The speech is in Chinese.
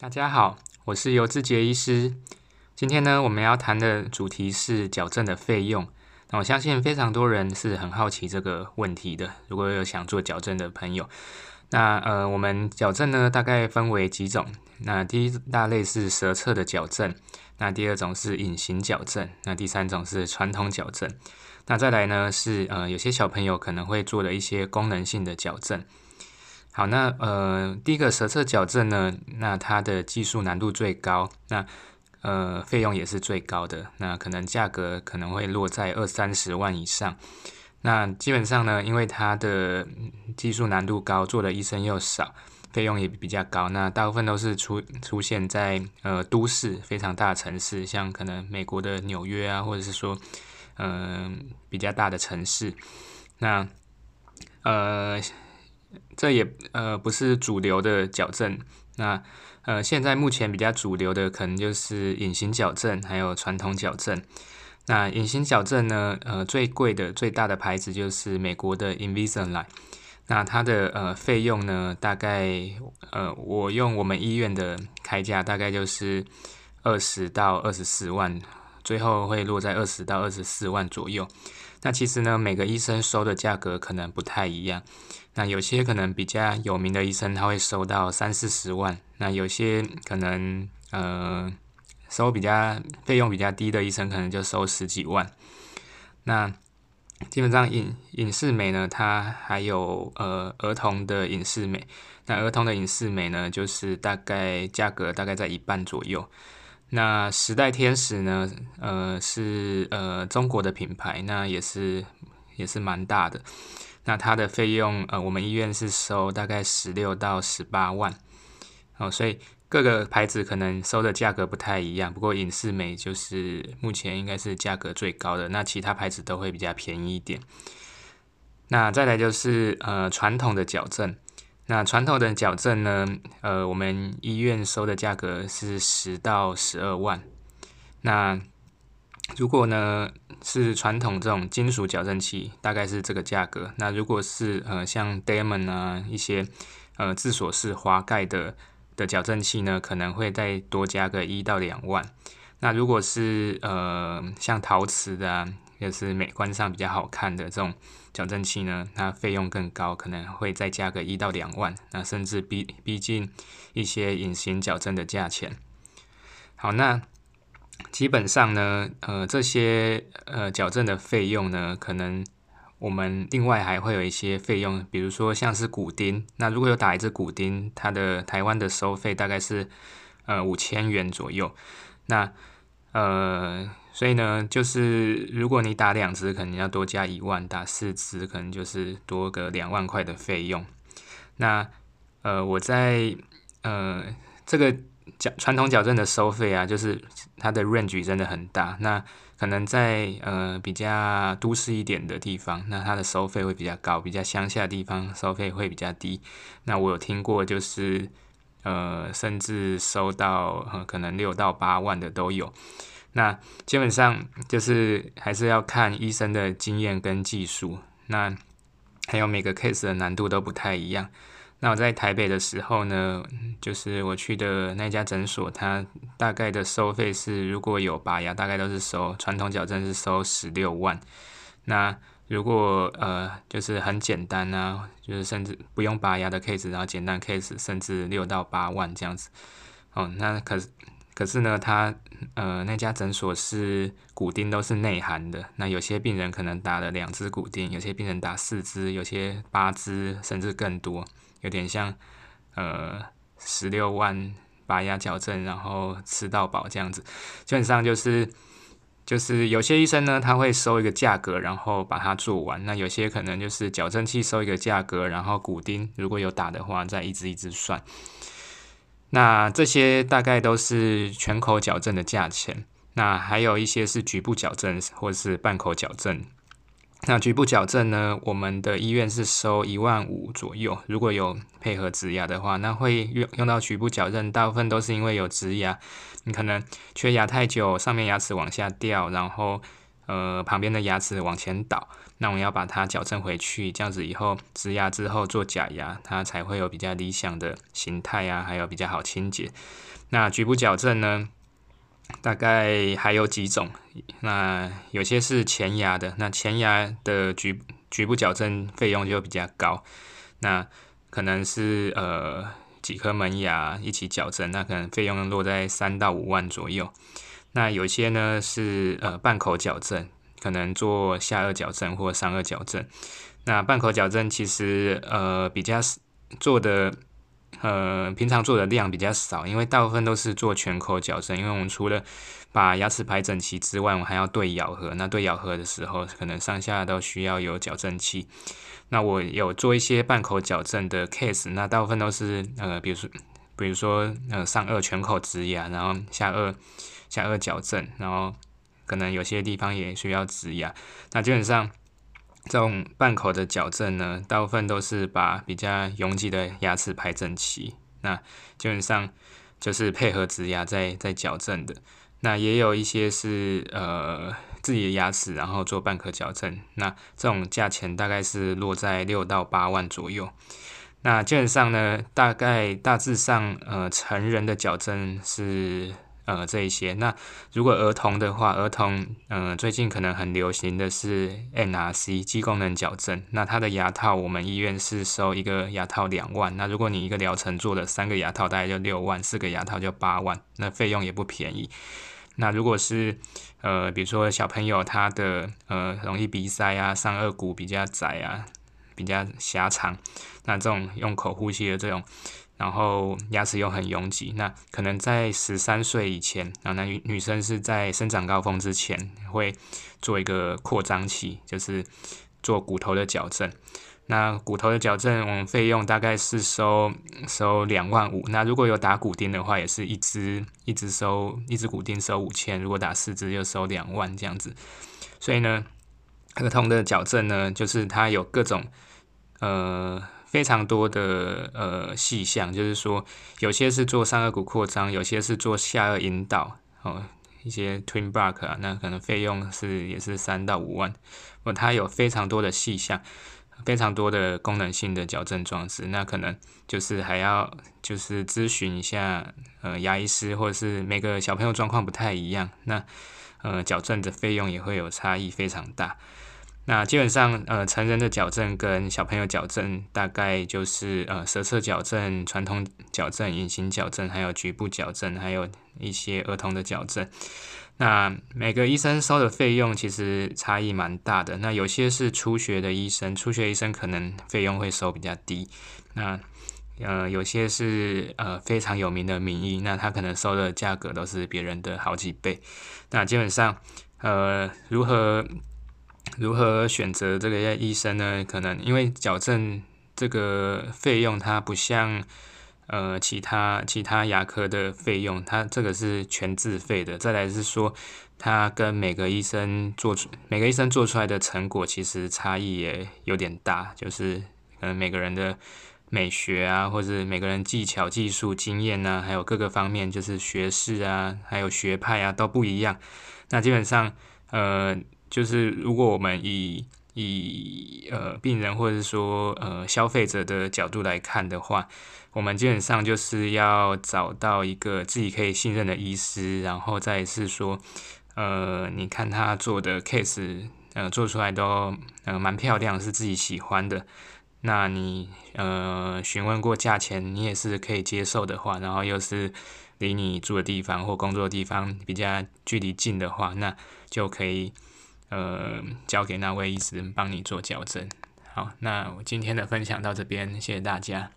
大家好，我是尤志杰医师。今天呢，我们要谈的主题是矫正的费用。那我相信非常多人是很好奇这个问题的。如果有想做矫正的朋友，那呃，我们矫正呢大概分为几种。那第一大类是舌侧的矫正，那第二种是隐形矫正，那第三种是传统矫正。那再来呢是呃，有些小朋友可能会做的一些功能性的矫正。好，那呃，第一个舌侧矫正呢，那它的技术难度最高，那呃，费用也是最高的，那可能价格可能会落在二三十万以上。那基本上呢，因为它的技术难度高，做的医生又少，费用也比较高，那大部分都是出出现在呃都市非常大的城市，像可能美国的纽约啊，或者是说嗯比较大的城市，那呃。这也呃不是主流的矫正，那呃现在目前比较主流的可能就是隐形矫正，还有传统矫正。那隐形矫正呢，呃最贵的最大的牌子就是美国的 Invisalign，那它的呃费用呢，大概呃我用我们医院的开价大概就是二十到二十四万，最后会落在二十到二十四万左右。那其实呢，每个医生收的价格可能不太一样。那有些可能比较有名的医生，他会收到三四十万；那有些可能呃收比较费用比较低的医生，可能就收十几万。那基本上影影视美呢，它还有呃儿童的影视美。那儿童的影视美呢，就是大概价格大概在一半左右。那时代天使呢，呃是呃中国的品牌，那也是也是蛮大的。那它的费用，呃，我们医院是收大概十六到十八万，哦，所以各个牌子可能收的价格不太一样。不过影视美就是目前应该是价格最高的，那其他牌子都会比较便宜一点。那再来就是呃传统的矫正，那传统的矫正呢，呃，我们医院收的价格是十到十二万。那如果呢是传统这种金属矫正器，大概是这个价格。那如果是呃像 Damon 啊一些呃自锁式滑盖的的矫正器呢，可能会再多加个一到两万。那如果是呃像陶瓷的，啊，也是美观上比较好看的这种矫正器呢，它费用更高，可能会再加个一到两万。那甚至逼逼近一些隐形矫正的价钱。好，那。基本上呢，呃，这些呃矫正的费用呢，可能我们另外还会有一些费用，比如说像是骨钉，那如果有打一只骨钉，它的台湾的收费大概是呃五千元左右。那呃，所以呢，就是如果你打两只，可能要多加一万；打四只，可能就是多个两万块的费用。那呃，我在呃这个。矫传统矫正的收费啊，就是它的 range 真的很大。那可能在呃比较都市一点的地方，那它的收费会比较高；比较乡下地方，收费会比较低。那我有听过，就是呃甚至收到可能六到八万的都有。那基本上就是还是要看医生的经验跟技术，那还有每个 case 的难度都不太一样。那我在台北的时候呢，就是我去的那家诊所，它大概的收费是，如果有拔牙，大概都是收传统矫正是收十六万。那如果呃就是很简单啊，就是甚至不用拔牙的 case，然后简单 case，甚至六到八万这样子。哦，那可是可是呢，他呃那家诊所是骨钉都是内含的，那有些病人可能打了两支骨钉，有些病人打四支，有些八支，甚至更多。有点像，呃，十六万拔牙矫正，然后吃到饱这样子，基本上就是，就是有些医生呢，他会收一个价格，然后把它做完。那有些可能就是矫正器收一个价格，然后骨钉如果有打的话，再一支一支算。那这些大概都是全口矫正的价钱。那还有一些是局部矫正或者是半口矫正。那局部矫正呢？我们的医院是收一万五左右。如果有配合植牙的话，那会用用到局部矫正，大部分都是因为有植牙，你可能缺牙太久，上面牙齿往下掉，然后呃旁边的牙齿往前倒，那我们要把它矫正回去，这样子以后植牙之后做假牙，它才会有比较理想的形态啊，还有比较好清洁。那局部矫正呢，大概还有几种，那有些是前牙的，那前牙的局局部矫正费用就比较高，那可能是呃。几颗门牙一起矫正，那可能费用落在三到五万左右。那有些呢是呃半口矫正，可能做下颚矫正或上颚矫正。那半口矫正其实呃比较做的呃平常做的量比较少，因为大部分都是做全口矫正。因为我们除了把牙齿排整齐之外，我们还要对咬合。那对咬合的时候，可能上下都需要有矫正器。那我有做一些半口矫正的 case，那大部分都是呃，比如说，比如说呃上颚全口植牙，然后下颚下颚矫正，然后可能有些地方也需要植牙。那基本上这种半口的矫正呢，大部分都是把比较拥挤的牙齿排整齐，那基本上就是配合植牙在在矫正的。那也有一些是呃。自己的牙齿，然后做半颗矫正，那这种价钱大概是落在六到八万左右。那基本上呢，大概大致上，呃，成人的矫正是呃这一些。那如果儿童的话，儿童，嗯，最近可能很流行的是 NRC 肌功能矫正。那它的牙套，我们医院是收一个牙套两万。那如果你一个疗程做了三个牙套，大概就六万，四个牙套就八万，那费用也不便宜。那如果是呃，比如说小朋友他的呃容易鼻塞啊，上颚骨比较窄啊，比较狭长，那这种用口呼吸的这种，然后牙齿又很拥挤，那可能在十三岁以前，然后那女女生是在生长高峰之前会做一个扩张器，就是做骨头的矫正。那骨头的矫正，费用大概是收收两万五。那如果有打骨钉的话，也是一支一支收一支骨钉收五千。如果打四支就收两万这样子。所以呢，儿童的矫正呢，就是它有各种呃非常多的呃细项，就是说有些是做上颚骨扩张，有些是做下颚引导哦，一些 twin block 啊，那可能费用是也是三到五万。哦，它有非常多的细项。非常多的功能性的矫正装置，那可能就是还要就是咨询一下呃牙医师，或者是每个小朋友状况不太一样，那呃矫正的费用也会有差异非常大。那基本上呃成人的矫正跟小朋友矫正大概就是呃舌侧矫正、传统矫正、隐形矫正，还有局部矫正，还有一些儿童的矫正。那每个医生收的费用其实差异蛮大的。那有些是初学的医生，初学医生可能费用会收比较低。那呃，有些是呃非常有名的名医，那他可能收的价格都是别人的好几倍。那基本上呃，如何如何选择这个医生呢？可能因为矫正这个费用它不像。呃，其他其他牙科的费用，它这个是全自费的。再来是说，它跟每个医生做出每个医生做出来的成果，其实差异也有点大。就是可能每个人的美学啊，或者每个人技巧、技术、经验啊，还有各个方面，就是学士啊，还有学派啊，都不一样。那基本上，呃，就是如果我们以以呃病人或者说呃消费者的角度来看的话，我们基本上就是要找到一个自己可以信任的医师，然后再是说，呃，你看他做的 case，呃，做出来都呃蛮漂亮，是自己喜欢的。那你呃询问过价钱，你也是可以接受的话，然后又是离你住的地方或工作的地方比较距离近的话，那就可以呃交给那位医师帮你做矫正。好，那我今天的分享到这边，谢谢大家。